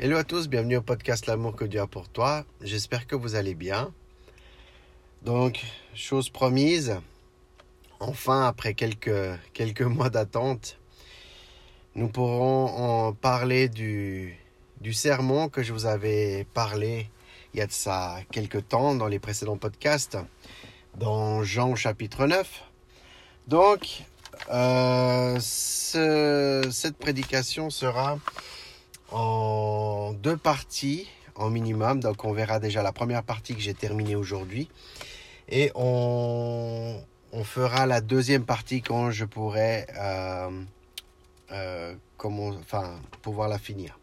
Hello à tous, bienvenue au podcast L'amour que Dieu a pour toi. J'espère que vous allez bien. Donc, chose promise, enfin, après quelques, quelques mois d'attente, nous pourrons en parler du, du sermon que je vous avais parlé il y a de ça quelques temps dans les précédents podcasts, dans Jean chapitre 9. Donc, euh, cette prédication sera en deux parties en minimum. Donc on verra déjà la première partie que j'ai terminée aujourd'hui. Et on, on, fera la deuxième partie quand je pourrai euh, euh, comment, enfin, pouvoir la finir.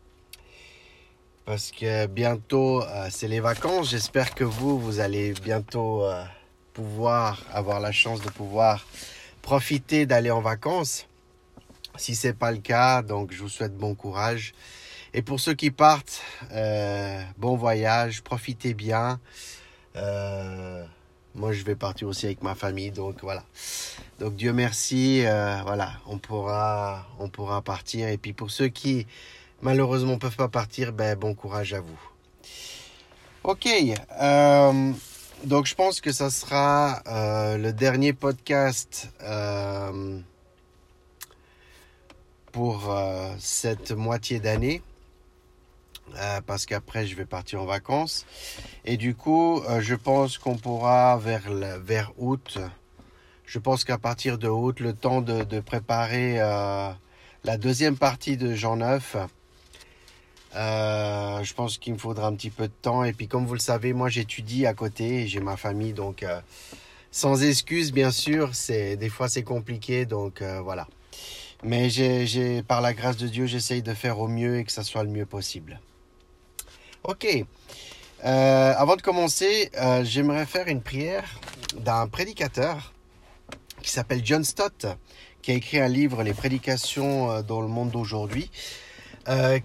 Parce que bientôt, euh, c'est les vacances. J'espère que vous, vous allez bientôt pouvoir avoir la chance de pouvoir profiter d'aller en vacances. Si c'est pas le cas, donc je vous souhaite bon courage. Et pour ceux qui partent, euh, bon voyage, profitez bien. Euh, moi, je vais partir aussi avec ma famille, donc voilà. Donc Dieu merci, euh, voilà, on pourra, on pourra partir. Et puis pour ceux qui malheureusement ne peuvent pas partir, ben bon courage à vous. Ok, donc je pense que ça sera le dernier podcast pour cette moitié d'année. Euh, parce qu'après je vais partir en vacances. Et du coup euh, je pense qu'on pourra vers vers août. Je pense qu'à partir de août le temps de, de préparer euh, la deuxième partie de Jean 9 euh, je pense qu'il me faudra un petit peu de temps. Et puis comme vous le savez moi j'étudie à côté j'ai ma famille. Donc sans excuse bien sûr c'est des fois c'est compliqué. Donc voilà. Mais j'ai par la grâce de Dieu j'essaye de faire au mieux et que ça soit le mieux possible Ok. Euh, avant de commencer, euh, j'aimerais faire une prière d'un prédicateur qui s'appelle John Stott, qui a écrit un livre, Les prédications euh, dans le monde d'aujourd'hui,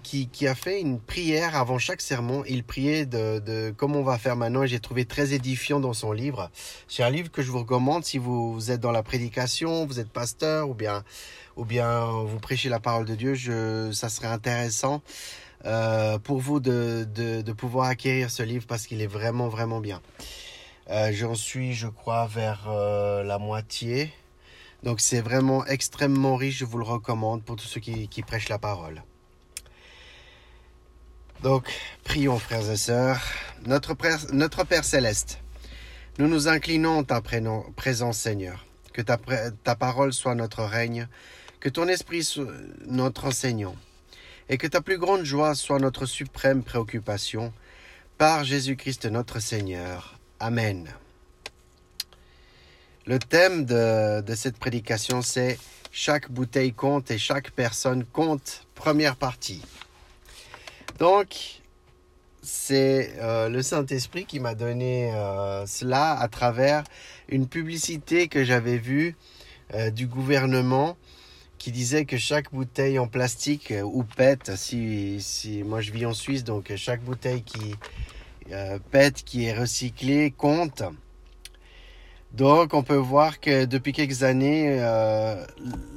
qui, a fait une prière avant chaque sermon. Il priait de, de comme on va faire maintenant et j'ai trouvé très édifiant dans son livre. C'est un livre que je vous recommande si vous, êtes dans la prédication, vous êtes pasteur ou bien, ou bien vous prêchez la parole de Dieu. Ça serait intéressant euh, pour vous de, de, pouvoir acquérir ce livre parce qu'il est vraiment, vraiment bien. Euh, J'en suis, je crois, vers euh, la moitié. Donc c'est vraiment extrêmement riche, je vous le recommande pour tous ceux qui, prêchent la parole. Donc, prions frères et sœurs. Notre Père, notre Père céleste, nous nous inclinons ta présence Seigneur. Que ta, ta parole soit notre règne, que ton esprit soit notre enseignant et que ta plus grande joie soit notre suprême préoccupation. Par Jésus-Christ notre Seigneur. Amen. Le thème de, de cette prédication, c'est Chaque bouteille compte et chaque personne compte, première partie. Donc, c'est euh, le Saint-Esprit qui m'a donné euh, cela à travers une publicité que j'avais vue euh, du gouvernement qui disait que chaque bouteille en plastique euh, ou pète, si, si moi je vis en Suisse, donc chaque bouteille qui euh, pète, qui est recyclée, compte. Donc on peut voir que depuis quelques années, euh,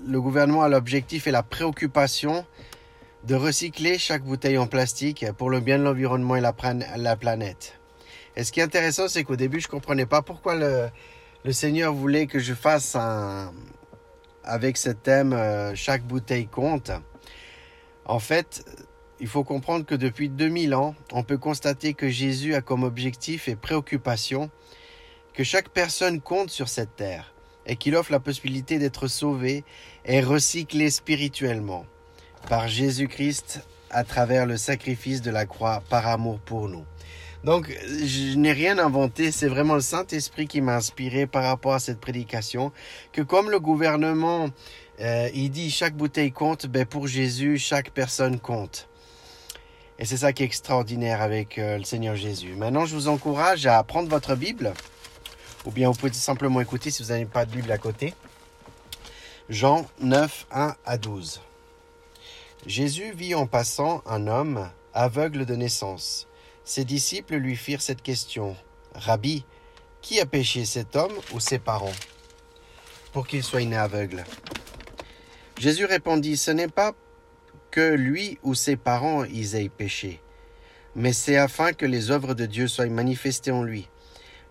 le gouvernement a l'objectif et la préoccupation de recycler chaque bouteille en plastique pour le bien de l'environnement et la, la, planète. Et ce qui est intéressant, c'est qu'au début, je ne comprenais pas pourquoi le Seigneur voulait que je fasse un, avec ce thème euh, Chaque bouteille compte. En fait, il faut comprendre que depuis 2000 ans, on peut constater que Jésus a comme objectif et préoccupation que chaque personne compte sur cette terre et qu'il offre la possibilité d'être sauvé et recyclé spirituellement par Jésus-Christ à travers le sacrifice de la croix par amour pour nous. Donc, je n'ai rien inventé, c'est vraiment le Saint-Esprit qui m'a inspiré par rapport à cette prédication, que comme le gouvernement, euh, il dit chaque bouteille compte, ben pour Jésus, chaque personne compte. Et c'est ça qui est extraordinaire avec euh, le Seigneur Jésus. Maintenant, je vous encourage à prendre votre Bible, ou bien vous pouvez simplement écouter si vous n'avez pas de Bible à côté. Jean 9, 1 à 12. Jésus vit en passant un homme aveugle de naissance. Ses disciples lui firent cette question. Rabbi, qui a péché cet homme ou ses parents? Pour qu'il soit né aveugle Jésus répondit, Ce n'est pas que lui ou ses parents y aient péché, mais c'est afin que les œuvres de Dieu soient manifestées en lui.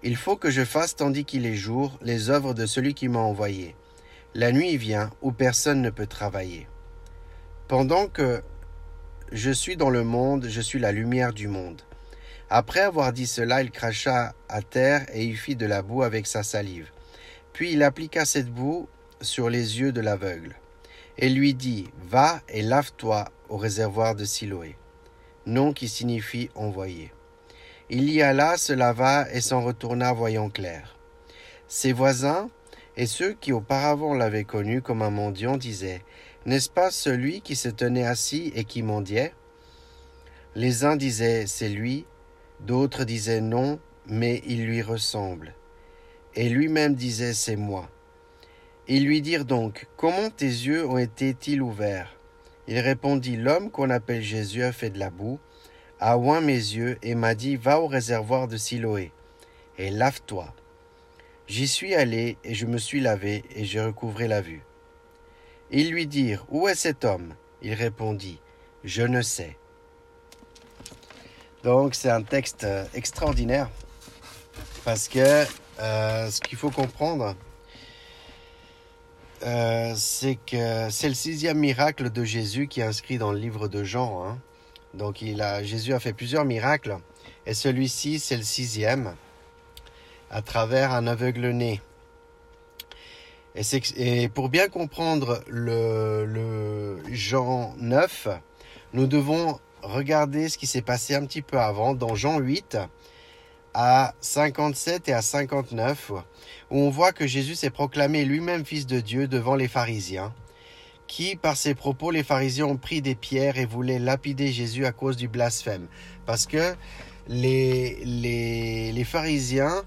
Il faut que je fasse, tandis qu'il est jour, les œuvres de celui qui m'a envoyé. La nuit vient où personne ne peut travailler. Pendant que je suis dans le monde, je suis la lumière du monde. Après avoir dit cela, il cracha à terre et y fit de la boue avec sa salive. Puis il appliqua cette boue sur les yeux de l'aveugle, et lui dit, Va et lave-toi au réservoir de Siloé, nom qui signifie envoyé. Il y alla, se lava et s'en retourna voyant clair. Ses voisins et ceux qui auparavant l'avaient connu comme un mendiant disaient N'est-ce pas celui qui se tenait assis et qui mendiait? Les uns disaient C'est lui, d'autres disaient Non, mais il lui ressemble. Et lui-même disait C'est moi. Ils lui dirent donc Comment tes yeux ont été-ils ouverts? Il répondit L'homme qu'on appelle Jésus a fait de la boue a oint mes yeux et m'a dit Va au réservoir de Siloé et lave-toi. J'y suis allé et je me suis lavé et j'ai recouvré la vue. Ils lui dirent Où est cet homme? Il répondit Je ne sais. Donc c'est un texte euh, extraordinaire parce que euh, ce qu'il faut comprendre, euh, c'est que c'est le sixième miracle de Jésus qui est inscrit dans le livre de Jean. Hein. Donc il a, Jésus a fait plusieurs miracles et celui-ci c'est le sixième à travers un aveugle-né. Et, et, pour bien comprendre le, le Jean 9, nous devons regarder ce qui s'est passé un petit peu avant dans Jean 8 à 57 et à 59 où on voit que Jésus s'est proclamé lui-même fils de Dieu devant les pharisiens qui, par ses propos, les pharisiens ont pris des pierres et voulaient lapider Jésus à cause du blasphème. Parce que les, les, les pharisiens,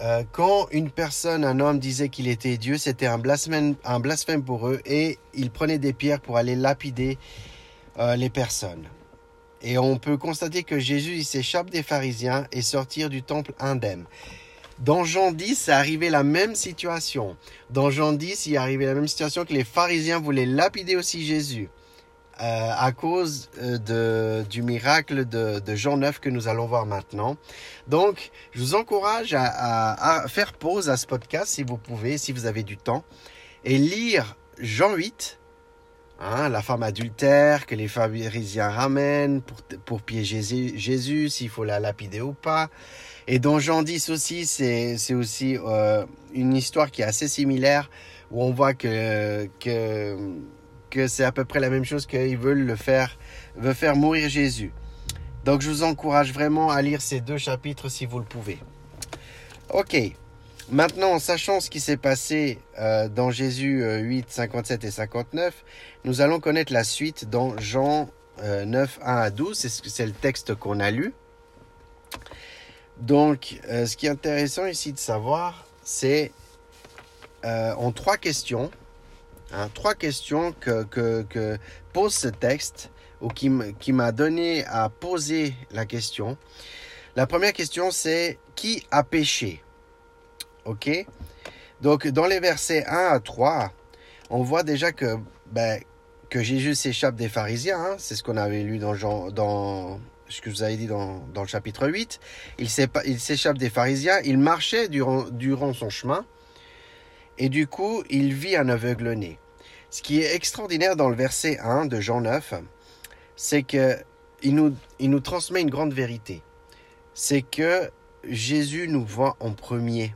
euh, quand une personne, un homme disait qu'il était Dieu, c'était un blasphème, un blasphème pour eux et ils prenaient des pierres pour aller lapider euh, les personnes. Et on peut constater que Jésus s'échappe des pharisiens et sortir du temple indemne. Dans Jean 10, c'est arrivé la même situation. Dans Jean 10, il est arrivé la même situation que les pharisiens voulaient lapider aussi Jésus. Euh, à cause euh, du miracle de, Jean 9 que nous allons voir maintenant. Donc, je vous encourage à, à, faire pause à ce podcast si vous pouvez, si vous avez du temps, et lire Jean 8, hein, la femme adultère que les pharisiens ramènent pour, piéger Jésus, s'il faut la lapider ou pas. Et dans Jean 10 aussi, c'est aussi euh, une histoire qui est assez similaire, où on voit que, que, que c'est à peu près la même chose qu'ils veulent le faire, faire mourir Jésus. Donc je vous encourage vraiment à lire ces deux chapitres si vous le pouvez. Ok, maintenant en sachant ce qui s'est passé euh, dans Jésus 8, euh, 57 et 59, nous allons connaître la suite dans Jean 9, 1 à 12, c'est le texte qu'on a lu. Donc, euh, ce qui est intéressant ici de savoir, c'est euh, en trois questions, hein, trois questions que, pose ce texte ou qui m'a donné à poser la question. La première question, c'est qui a péché? Ok? Donc, dans les versets 1 à 3, on voit déjà que, ben, que Jésus s'échappe des pharisiens. Hein. c'est ce qu'on avait lu dans, dans ce que vous avez dit dans, le chapitre 8, il s'échappe des pharisiens, il marchait durant, durant son chemin, et du coup, il vit un aveugle-né. Ce qui est extraordinaire dans le verset 1 de Jean 9, c'est qu'il nous, il nous transmet une grande vérité. C'est que Jésus nous voit en premier,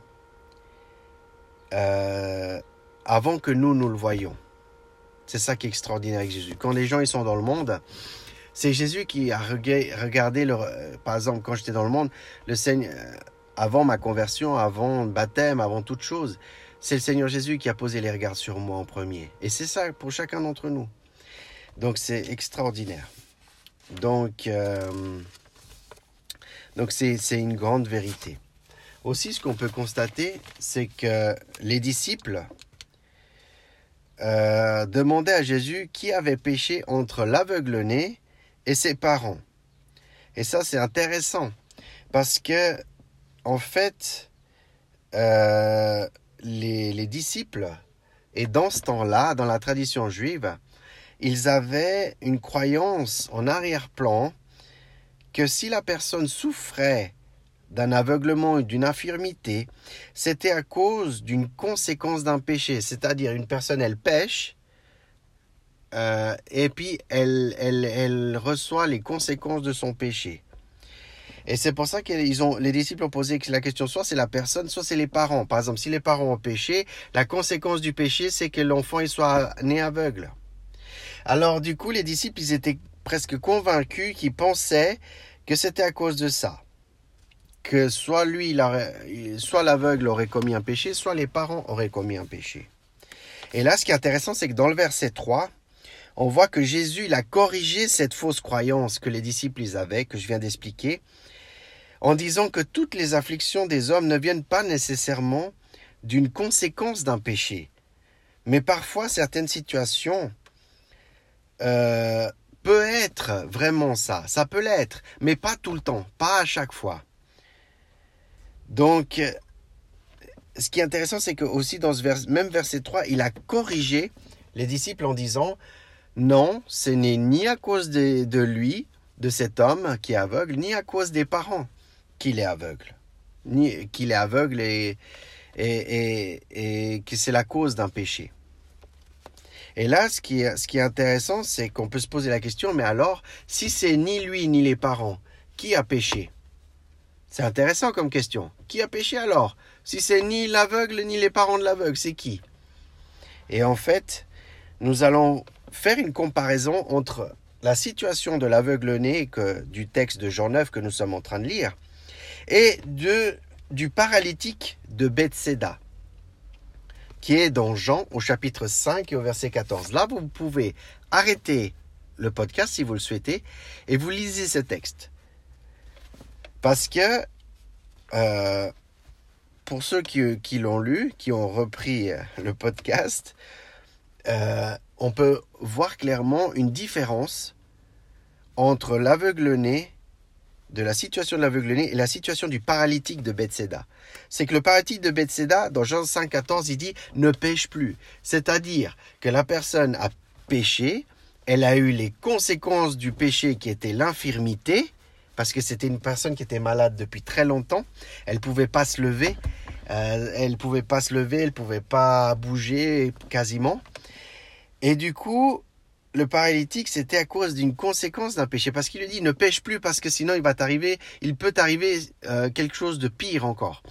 euh, avant que nous, nous le voyions. C'est ça qui est extraordinaire avec Jésus. Quand les gens ils sont dans le monde, c'est Jésus qui a regardé, le, euh, par exemple, quand j'étais dans le monde, le Seigneur, euh, avant ma conversion, avant le baptême, avant toute chose, c'est le Seigneur Jésus qui a posé les regards sur moi en premier. Et c'est ça pour chacun d'entre nous. Donc c'est extraordinaire. Donc euh, donc c'est une grande vérité. Aussi, ce qu'on peut constater, c'est que les disciples demandaient à Jésus qui avait péché entre l'aveugle-né et ses parents. Et ça, c'est intéressant parce que, en fait, euh, les, disciples, et dans ce temps-là, dans la tradition juive, ils avaient une croyance en arrière-plan que si la personne souffrait d'un aveuglement ou d'une infirmité, c'était à cause d'une conséquence d'un péché. C'est-à-dire une personne, elle pêche, euh, et puis elle, elle, elle reçoit les conséquences de son péché. Et c'est pour ça que les disciples ont posé la question, soit c'est la personne, soit c'est les parents. Par exemple, si les parents ont péché, la conséquence du péché, c'est que l'enfant il soit né aveugle. Alors du coup, les disciples, ils étaient presque convaincus qu'ils pensaient que c'était à cause de ça. Que soit lui, soit l'aveugle aurait commis un péché, soit les parents auraient commis un péché. Et là, ce qui est intéressant, c'est que dans le verset 3, on voit que Jésus a corrigé cette fausse croyance que les disciples avaient, que je viens d'expliquer, en disant que toutes les afflictions des hommes ne viennent pas nécessairement d'une conséquence d'un péché. Mais parfois, certaines situations euh, peut être vraiment ça. Ça peut l'être, mais pas tout le temps, pas à chaque fois. Donc, ce qui est intéressant, c'est que aussi dans ce même verset 3, il a corrigé les disciples en disant non, ce n'est ni à cause de, lui, de cet homme qui est aveugle, ni à cause des parents qu'il est aveugle. Ni qu'il est aveugle et, et, et, que c'est la cause d'un péché. Et là, ce qui ce qui est intéressant, c'est qu'on peut se poser la question, mais alors, si c'est ni lui ni les parents, qui a péché? C'est intéressant comme question. Qui a péché alors? Si c'est ni l'aveugle ni les parents de l'aveugle, c'est qui? Et en fait, nous allons faire une comparaison entre la situation de l'aveugle-né du texte de Jean 9 que nous sommes en train de lire et du paralytique de Bethséda, qui est dans Jean au chapitre 5 et au verset 14. Là, vous pouvez arrêter le podcast si vous le souhaitez et vous lisez ce texte. Parce que euh, pour ceux qui, l'ont lu, qui ont repris le podcast, euh, on peut voir clairement une différence entre l'aveugle-né de la situation de l'aveugle-né et la situation du paralytique de Bethséda. C'est que le paralytique de Bethséda, dans Jean 5, 14, il dit ne pêche plus. C'est-à-dire que la personne a péché, elle a eu les conséquences du péché qui était l'infirmité, parce que c'était une personne qui était malade depuis très longtemps. Elle pouvait pas se lever, euh, elle pouvait pas se lever, elle pouvait pas bouger quasiment. Et du coup, le paralytique, c'était à cause d'une conséquence d'un péché. Parce qu'il lui dit, ne pêche plus parce que sinon il va t'arriver, il peut t'arriver euh, quelque chose de pire encore.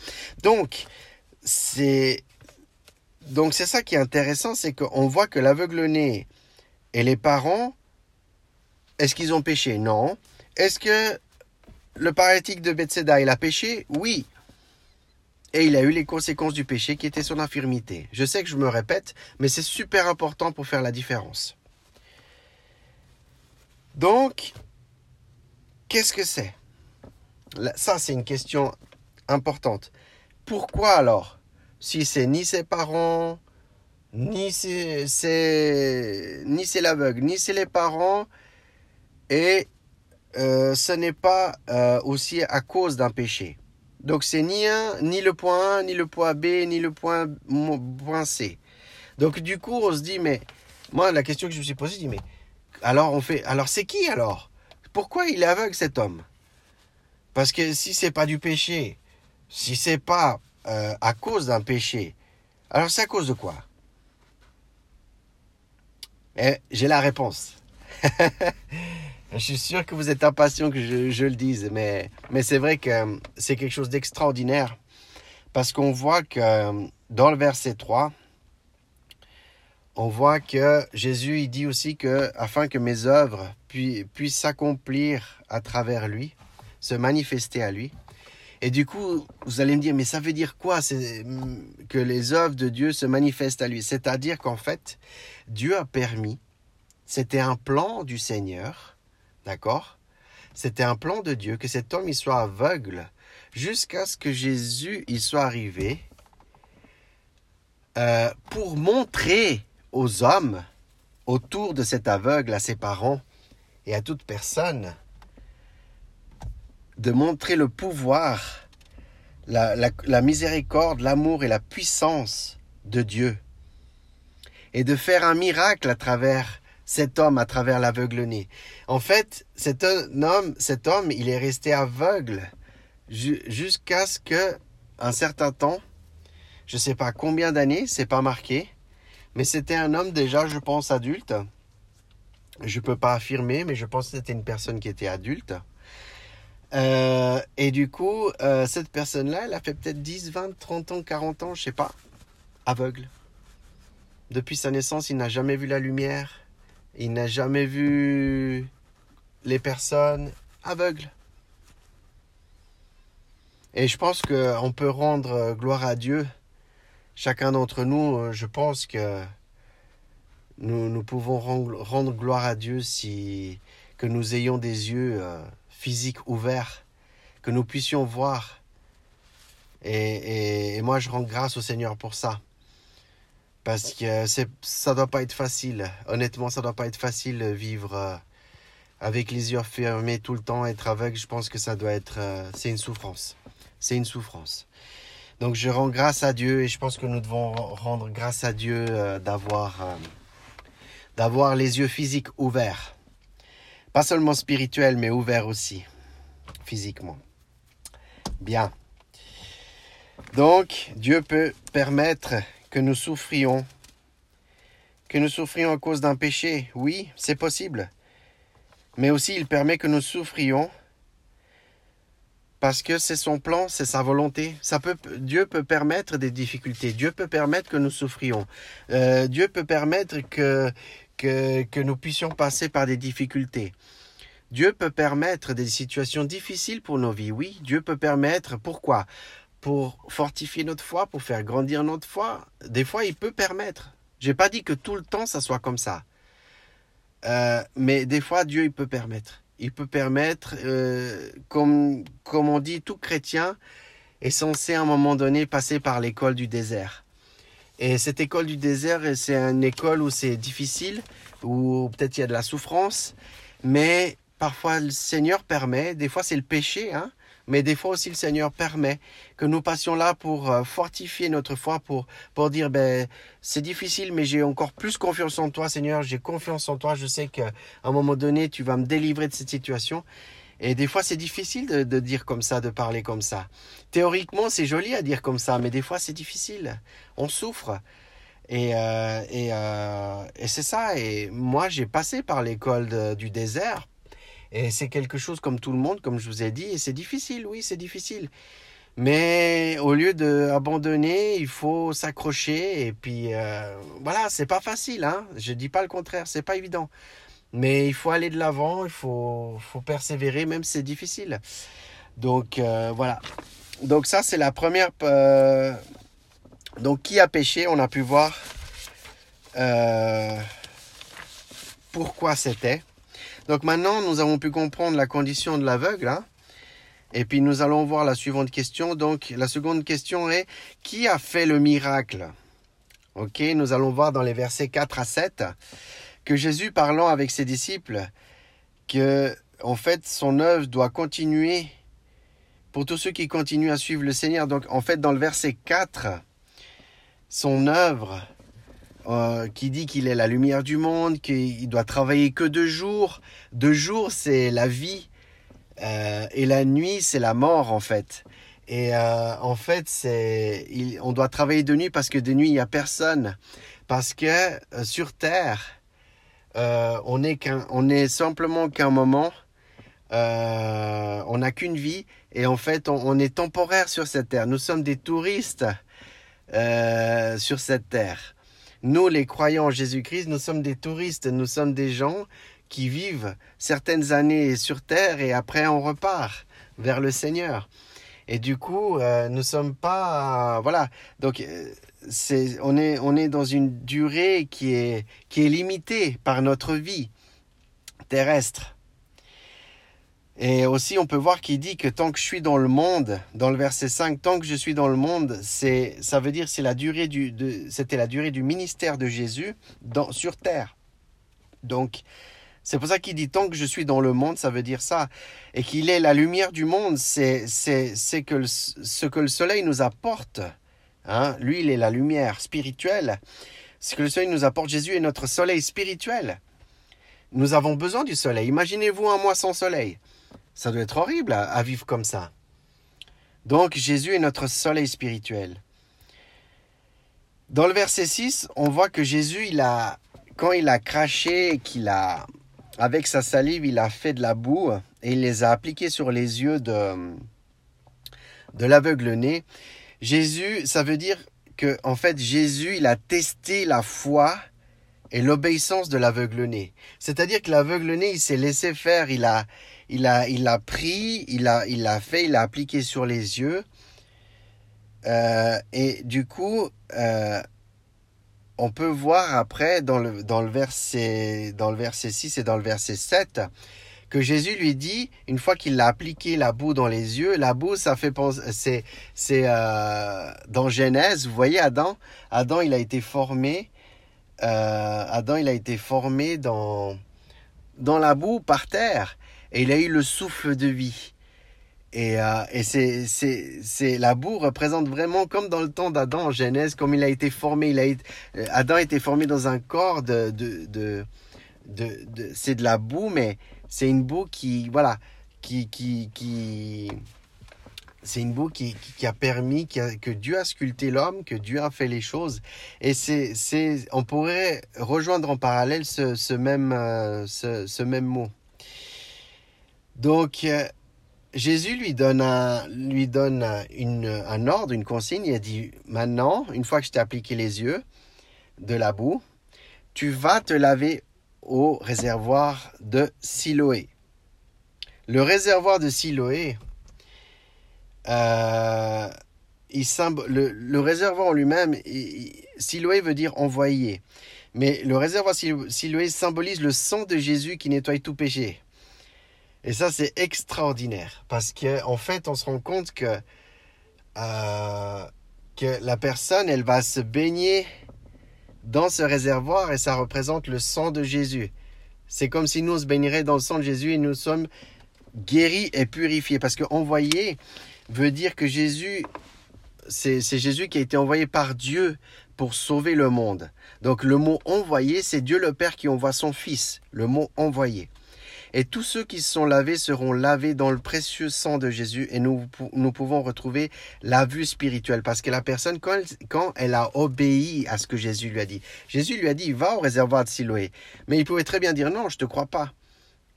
Donc, c'est, donc c'est ça qui est intéressant, c'est qu'on voit que l'aveugle-né et les parents, est-ce qu'ils ont péché? Non. Est-ce que le paralytique de Bethsaida, il a péché? Oui. Et il a eu les conséquences du péché qui était son infirmité. Je sais que je me répète, mais c'est super important pour faire la différence. Donc, qu'est-ce que c'est? Ça, c'est une question importante. Pourquoi alors? Si c'est ni ses parents, ni c'est ni c'est l'aveugle, ni c'est les parents, et euh, ce n'est pas euh, aussi à cause d'un péché. Donc c'est ni ni le point A, ni le point B, ni le point, C. Donc du coup, on se dit, mais moi, la question que je me suis posée, je dis, mais alors on fait, alors c'est qui alors? Pourquoi il est aveugle cet homme? Parce que si c'est pas du péché, si c'est pas euh, à cause d'un péché, alors c'est à cause de quoi? Et j'ai la réponse. je suis sûr que vous êtes impatient que je, le dise, mais, mais c'est vrai que c'est quelque chose d'extraordinaire parce qu'on voit que dans le verset 3, on voit que Jésus il dit aussi que afin que mes œuvres puissent s'accomplir à travers lui, se manifester à lui. Et du coup, vous allez me dire, mais ça veut dire quoi que les œuvres de Dieu se manifestent à lui? C'est-à-dire qu'en fait, Dieu a permis, c'était un plan du Seigneur, d'accord? C'était un plan de Dieu que cet homme il soit aveugle jusqu'à ce que Jésus il soit arrivé euh, pour montrer aux hommes autour de cet aveugle, à ses parents et à toute personne, de montrer le pouvoir, la, miséricorde, l'amour et la puissance de Dieu, et de faire un miracle à travers cet homme à travers l'aveugle-né. En fait, cet homme, cet homme, il est resté aveugle jusqu'à ce que, un certain temps, je ne sais pas combien d'années, c'est pas marqué, mais c'était un homme déjà, je pense, adulte. Je ne peux pas affirmer, mais je pense que c'était une personne qui était adulte. Euh, et du coup, euh, cette personne-là, elle a fait peut-être 10, 20, 30 ans, 40 ans, je sais pas, aveugle. Depuis sa naissance, il n'a jamais vu la lumière, il n'a jamais vu les personnes aveugles. Et je pense qu'on peut rendre gloire à Dieu. Chacun d'entre nous, je pense que nous, nous pouvons rendre, gloire à Dieu si que nous ayons des yeux euh, physiques ouverts, que nous puissions voir. Et, et, moi, je rends grâce au Seigneur pour ça. Parce que c'est, ça doit pas être facile. Honnêtement, ça doit pas être facile vivre euh, avec les yeux fermés tout le temps, être aveugle. Je pense que ça doit être, euh, c'est une souffrance. C'est une souffrance. Donc je rends grâce à Dieu et je pense que nous devons rendre grâce à Dieu d'avoir d'avoir les yeux physiques ouverts. Pas seulement spirituels, mais ouverts aussi, physiquement. Bien. Donc, Dieu peut permettre que nous souffrions, que nous souffrions à cause d'un péché. Oui, c'est possible. Mais aussi, il permet que nous souffrions parce que c'est son plan, c'est sa volonté. Ça peut, Dieu peut permettre des difficultés. Dieu peut permettre que nous souffrions. Euh, Dieu peut permettre que, que, nous puissions passer par des difficultés. Dieu peut permettre des situations difficiles pour nos vies, oui. Dieu peut permettre, pourquoi? Pour fortifier notre foi, pour faire grandir notre foi. Des fois, il peut permettre. Je n'ai pas dit que tout le temps, ça soit comme ça. Euh, mais des fois, Dieu, il peut permettre. Il peut permettre, euh, comme, comme on dit, tout chrétien est censé à un moment donné passer par l'école du désert. Et cette école du désert, c'est une école où c'est difficile, où peut-être il y a de la souffrance, mais parfois le Seigneur permet, des fois c'est le péché, hein, mais des fois aussi le Seigneur permet que nous passions là pour euh, fortifier notre foi, pour, pour dire, ben, c'est difficile, mais j'ai encore plus confiance en toi, Seigneur, j'ai confiance en toi, je sais qu'à un moment donné, tu vas me délivrer de cette situation. Et des fois, c'est difficile de, dire comme ça, de parler comme ça. Théoriquement, c'est joli à dire comme ça, mais des fois, c'est difficile. On souffre. Et, euh, euh, et, c'est ça. Et moi, j'ai passé par l'école du désert. Et c'est quelque chose comme tout le monde, comme je vous ai dit. Et c'est difficile, oui, c'est difficile. Mais au lieu d'abandonner, il faut s'accrocher. Et puis, euh, voilà, c'est pas facile. Hein je dis pas le contraire, c'est pas évident. Mais il faut aller de l'avant, il faut, persévérer, même si c'est difficile. Donc euh, voilà. Donc ça, c'est la première... Euh, donc qui a péché, on a pu voir pourquoi c'était. Donc maintenant, nous avons pu comprendre la condition de l'aveugle. Hein. et puis nous allons voir la suivante question. Donc la seconde question est, qui a fait le miracle? Ok, nous allons voir dans les versets 4 à 7 que Jésus parlant avec ses disciples, que en fait son œuvre doit continuer pour tous ceux qui continuent à suivre le Seigneur. Donc en fait dans le verset 4, son œuvre euh, qui dit qu'il est la lumière du monde, qu'il doit travailler que deux jours. Deux jours, c'est la vie. Euh, et la nuit, c'est la mort, en fait. Et euh, en fait, c'est, on doit travailler de nuit parce que de nuit, il n'y a personne. Parce que sur Terre, on est qu'un, on est simplement qu'un moment. On n'a qu'une vie et en fait, on, est temporaire sur cette terre. Nous sommes des touristes sur cette terre. Nous, les croyants en Jésus-Christ, nous sommes des touristes. Nous sommes des gens qui vivent certaines années sur terre et après on repart vers le Seigneur. Et du coup, nous ne sommes pas, voilà. Donc, on, est, on est dans une durée qui est, qui est limitée par notre vie terrestre. Et aussi, on peut voir qu'il dit que tant que je suis dans le monde, dans le verset 5, tant que je suis dans le monde, c'est, ça veut dire c'est la durée du, c'était la durée du ministère de Jésus sur terre. Donc, c'est pour ça qu'il dit tant que je suis dans le monde, ça veut dire ça. Et qu'il est la lumière du monde, c'est, c'est, c'est que ce que le soleil nous apporte Hein? Lui, il est la lumière spirituelle. Ce que le soleil nous apporte, Jésus est notre soleil spirituel. nous avons besoin du soleil. Imaginez-vous un mois sans soleil. Ça doit être horrible à, vivre comme ça. Donc Jésus est notre soleil spirituel. Dans le verset 6, on voit que Jésus, il a, quand il a craché, qu'il a, avec sa salive, il a fait de la boue et il les a appliqués sur les yeux de, l'aveugle-né. Jésus, ça veut dire que, en fait, Jésus, il a testé la foi et l'obéissance de l'aveugle-né. C'est-à-dire que l'aveugle-né, il s'est laissé faire, il a, il a, il a pris, il a, il a fait, il a appliqué sur les yeux. Euh, et du coup, euh, on peut voir après dans le, dans le, verset, dans le verset 6 et dans le verset 7 que Jésus lui dit, une fois qu'il a appliqué la boue dans les yeux, la boue, ça fait penser, c'est, euh, dans Genèse, vous voyez Adam, Adam, il a été formé, Adam, il a été formé dans, dans la boue par terre, et il a eu le souffle de vie. Et, euh, c'est, la boue représente vraiment comme dans le temps d'Adam en Genèse, comme il a été formé. Il a été, Adam a été formé dans un corps de, c'est de la boue, mais c'est une boue qui, voilà, qui, qui, c'est une boue qui, a permis, que Dieu a sculpté l'homme, que Dieu a fait les choses. Et on pourrait rejoindre en parallèle ce, même, euh, ce, même mot. Donc, euh, Jésus lui donne, un, lui donne un ordre, une consigne. Il a dit, maintenant, une fois que je t'ai appliqué les yeux de la boue, tu vas te laver au réservoir de Siloé. Le réservoir de Siloé, euh, le, le, réservoir en lui-même, Siloé veut dire envoyé. Mais le réservoir Siloé symbolise le sang de Jésus qui nettoie tout péché. Et ça, c'est extraordinaire. Parce qu'en en fait, on se rend compte que, euh, que la personne, elle va se baigner dans ce réservoir et ça représente le sang de Jésus. C'est comme si nous on se baignerait dans le sang de Jésus et nous sommes guéris et purifiés. Parce que envoyé veut dire que Jésus, c'est Jésus qui a été envoyé par Dieu pour sauver le monde. Donc le mot envoyé, c'est Dieu le Père qui envoie son Fils, le mot envoyé. Et tous ceux qui sont lavés seront lavés dans le précieux sang de Jésus et nous, nous pouvons retrouver la vue spirituelle parce que la personne, quand elle, a obéi à ce que Jésus lui a dit, Jésus lui a dit, va au réservoir de Siloé. Mais il pouvait très bien dire, non, je ne te crois pas.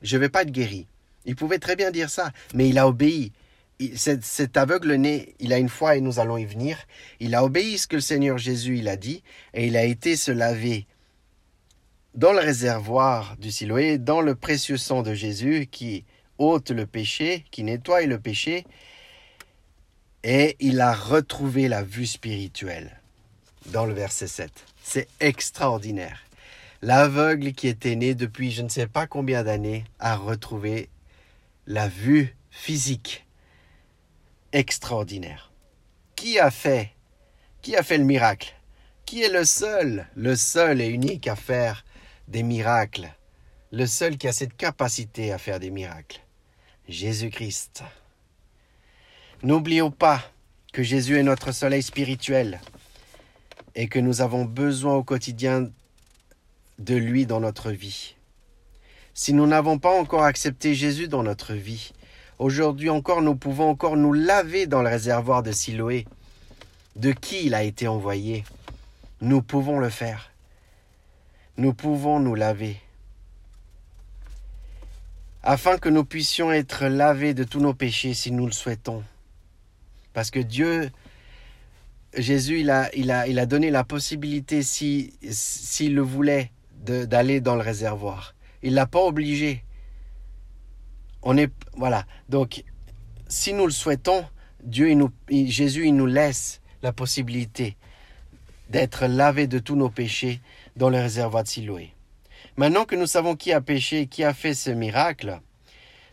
Je ne vais pas être guéri. Il pouvait très bien dire ça, mais il a obéi. Cet, cet aveugle-né, il a une foi et nous allons y venir. Il a obéi ce que le Seigneur Jésus il a dit et il a été se laver dans le réservoir du Siloé, dans le précieux sang de Jésus qui ôte le péché, qui nettoie le péché, et il a retrouvé la vue spirituelle dans le verset 7. C'est extraordinaire. L'aveugle qui était né depuis je ne sais pas combien d'années a retrouvé la vue physique. Extraordinaire. Qui a fait Qui a fait le miracle? Qui est le seul, le seul et unique à faire des miracles. Le seul qui a cette capacité à faire des miracles. Jésus-Christ. N'oublions pas que Jésus est notre soleil spirituel et que nous avons besoin au quotidien de lui dans notre vie. Si nous n'avons pas encore accepté Jésus dans notre vie, aujourd'hui encore nous pouvons encore nous laver dans le réservoir de Siloé, de qui il a été envoyé. Nous pouvons le faire nous pouvons nous laver, afin que nous puissions être lavés de tous nos péchés si nous le souhaitons. Parce que Dieu, Jésus, il a, il a, il a donné la possibilité, s'il si, le voulait, d'aller dans le réservoir. Il ne l'a pas obligé. On est, voilà. Donc, si nous le souhaitons, Dieu, il Jésus, il nous laisse la possibilité d'être lavés de tous nos péchés dans le réservoir de Siloé. Maintenant que nous savons qui a péché et qui a fait ce miracle,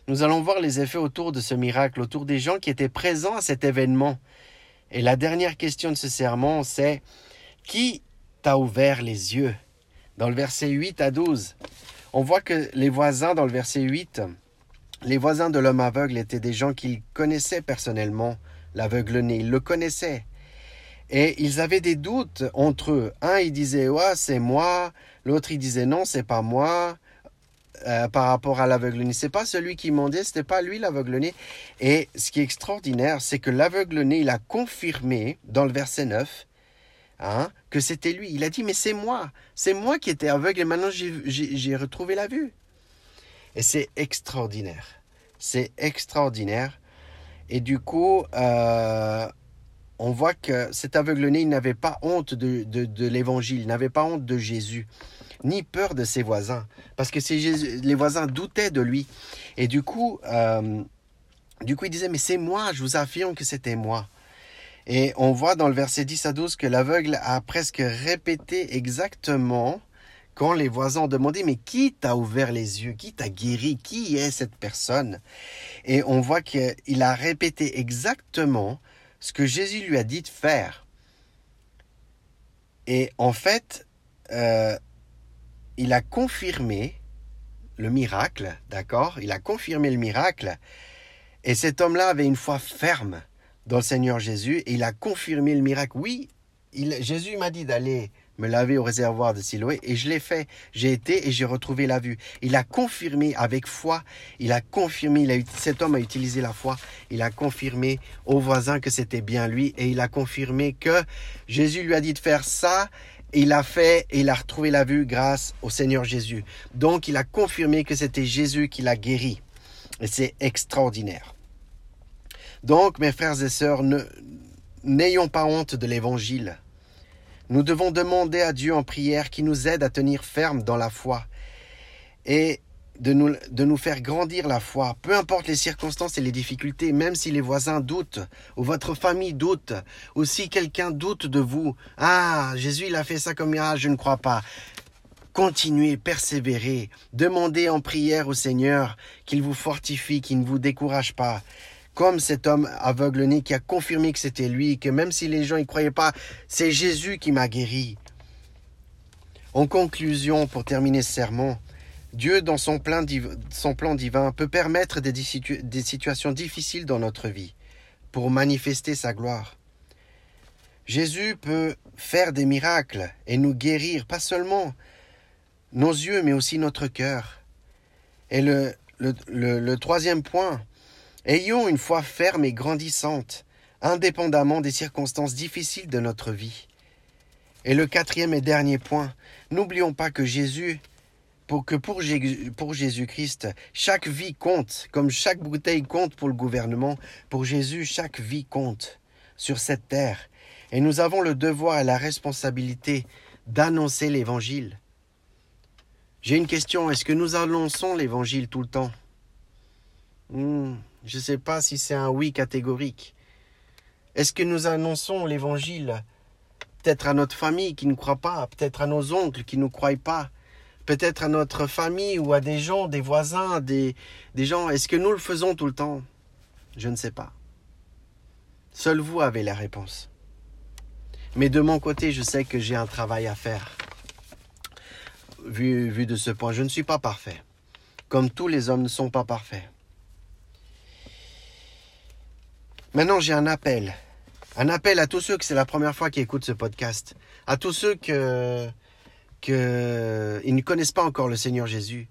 nous allons voir les effets autour de ce miracle, autour des gens qui étaient présents à cet événement. Et la dernière question de ce sermon, c'est Qui t'a ouvert les yeux? Dans le verset 8 à 12, on voit que les voisins, dans le verset 8, les voisins de l'homme aveugle étaient des gens qui connaissaient personnellement l'aveugle-né, ils le connaissaient. Et ils avaient des doutes entre eux. Un, il disait, ouais, c'est moi. L'autre, il disait, non, c'est pas moi. euh, par rapport à l'aveugle-né. C'est pas celui qui ce c'était pas lui l'aveugle-né. Et ce qui est extraordinaire, c'est que l'aveugle-né, il a confirmé dans le verset 9 hein, que c'était lui. Il a dit, mais c'est moi, c'est moi qui étais aveugle et maintenant j'ai retrouvé la vue. Et c'est extraordinaire. C'est extraordinaire. Et du coup, euh, on voit que cet aveugle-né, il n'avait pas honte de, de, l'évangile, il n'avait pas honte de Jésus, ni peur de ses voisins, parce que les voisins doutaient de lui. Et du coup, euh, du coup, il disait, mais c'est moi, je vous affirme que c'était moi. Et on voit dans le verset 10 à 12 que l'aveugle a presque répété exactement quand les voisins ont demandé, mais qui t'a ouvert les yeux, qui t'a guéri, qui est cette personne? Et on voit qu'il a répété exactement ce que Jésus lui a dit de faire. Et en fait, euh, il a confirmé le miracle, d'accord? Il a confirmé le miracle. Et cet homme-là avait une foi ferme dans le Seigneur Jésus et il a confirmé le miracle. Oui, Jésus m'a dit d'aller me laver au réservoir de Siloé et je l'ai fait. J'ai été et j'ai retrouvé la vue. Il a confirmé avec foi, il a confirmé, il a, cet homme a utilisé la foi, il a confirmé aux voisins que c'était bien lui et il a confirmé que Jésus lui a dit de faire ça. Et il a fait et il a retrouvé la vue grâce au Seigneur Jésus. Donc il a confirmé que c'était Jésus qui l'a guéri. Et c'est extraordinaire. Donc mes frères et sœurs, n'ayons pas honte de l'évangile. Nous devons demander à Dieu en prière qui nous aide à tenir ferme dans la foi et de nous, de nous faire grandir la foi, peu importe les circonstances et les difficultés, même si les voisins doutent, ou votre famille doute, ou si quelqu'un doute de vous. Ah, Jésus, il a fait ça comme ah, je ne crois pas. Continuez, persévérez, demandez en prière au Seigneur qu'il vous fortifie, qu'il ne vous décourage pas comme cet homme aveugle-né qui a confirmé que c'était lui, que même si les gens n'y croyaient pas, c'est Jésus qui m'a guéri. En conclusion, pour terminer ce sermon, Dieu, dans son plan, divin, peut permettre des, situations difficiles dans notre vie pour manifester sa gloire. Jésus peut faire des miracles et nous guérir, pas seulement nos yeux, mais aussi notre cœur. Et le troisième point, Ayons une foi ferme et grandissante, indépendamment des circonstances difficiles de notre vie. Et le quatrième et dernier point, n'oublions pas que Jésus, pour que pour, Jésus-Christ, chaque vie compte, comme chaque bouteille compte pour le gouvernement, pour Jésus, chaque vie compte sur cette terre. Et nous avons le devoir et la responsabilité d'annoncer l'Évangile. J'ai une question, est-ce que nous annonçons l'Évangile tout le temps? Hmm. Je ne sais pas si c'est un oui catégorique. Est-ce que nous annonçons l'évangile? Peut-être à notre famille qui ne croit pas, peut-être à nos oncles qui ne croient pas, peut-être à notre famille ou à des gens, des voisins, des, gens. Est-ce que nous le faisons tout le temps? Je ne sais pas. Seul vous avez la réponse. Mais de mon côté, je sais que j'ai un travail à faire. Vu, vu de ce point, je ne suis pas parfait. Comme tous les hommes ne sont pas parfaits. Maintenant, j'ai un appel. Un appel à tous ceux que c'est la première fois qu'ils écoutent ce podcast. À tous ceux que, que ils ne connaissent pas encore le Seigneur Jésus.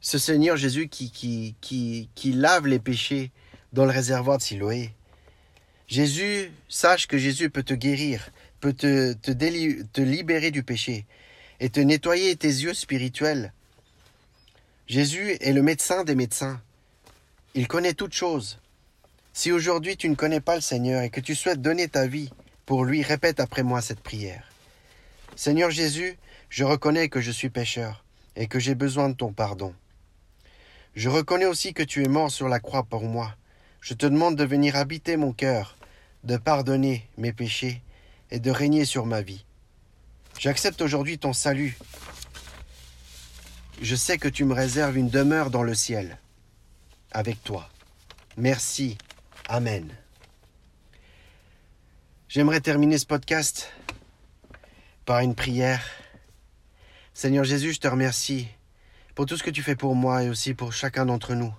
Ce Seigneur Jésus qui, qui, qui, qui lave les péchés dans le réservoir de Siloé. Jésus, sache que Jésus peut te guérir, peut te, te, te libérer du péché et te nettoyer tes yeux spirituels. Jésus est le médecin des médecins. Il connaît toutes choses. Si aujourd'hui tu ne connais pas le Seigneur et que tu souhaites donner ta vie pour lui, répète après moi cette prière. Seigneur Jésus, je reconnais que je suis pécheur et que j'ai besoin de ton pardon. Je reconnais aussi que tu es mort sur la croix pour moi. Je te demande de venir habiter mon cœur, de pardonner mes péchés et de régner sur ma vie. J'accepte aujourd'hui ton salut. Je sais que tu me réserves une demeure dans le ciel avec toi. Merci Amen. J'aimerais terminer ce podcast par une prière. Seigneur Jésus, je te remercie pour tout ce que tu fais pour moi et aussi pour chacun d'entre nous.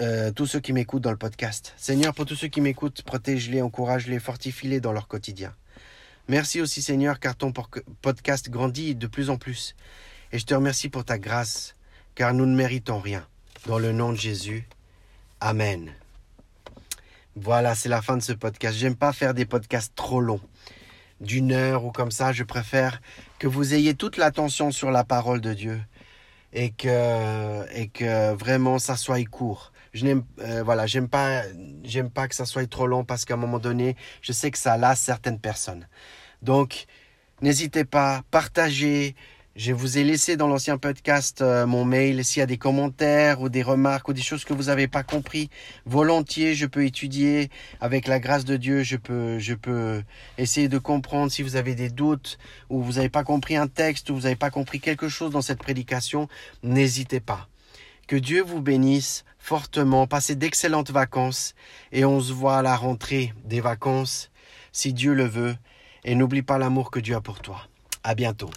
Euh, tous ceux qui m'écoutent dans le podcast. Seigneur, pour tous ceux qui m'écoutent, protège-les, encourage-les, fortifie-les dans leur quotidien. Merci aussi, Seigneur, car ton podcast grandit de plus en plus. Et je te remercie pour ta grâce, car nous ne méritons rien. Dans le nom de Jésus, Amen. Voilà, c'est la fin de ce podcast. J'aime pas faire des podcasts trop longs, d'une heure ou comme ça. Je préfère que vous ayez toute l'attention sur la parole de Dieu et que, et que vraiment ça soit court. Je n'aime euh, voilà, j'aime pas j'aime pas que ça soit trop long parce qu'à un moment donné, je sais que ça lasse certaines personnes. Donc n'hésitez pas, partagez, je vous ai laissé dans l'ancien podcast euh, mon mail. S'il y a des commentaires ou des remarques ou des choses que vous n'avez pas compris, volontiers, je peux étudier. Avec la grâce de Dieu, je peux, je peux essayer de comprendre si vous avez des doutes ou vous n'avez pas compris un texte ou vous n'avez pas compris quelque chose dans cette prédication. N'hésitez pas. Que Dieu vous bénisse fortement. Passez d'excellentes vacances et on se voit à la rentrée des vacances, si Dieu le veut. Et n'oublie pas l'amour que Dieu a pour toi. À bientôt.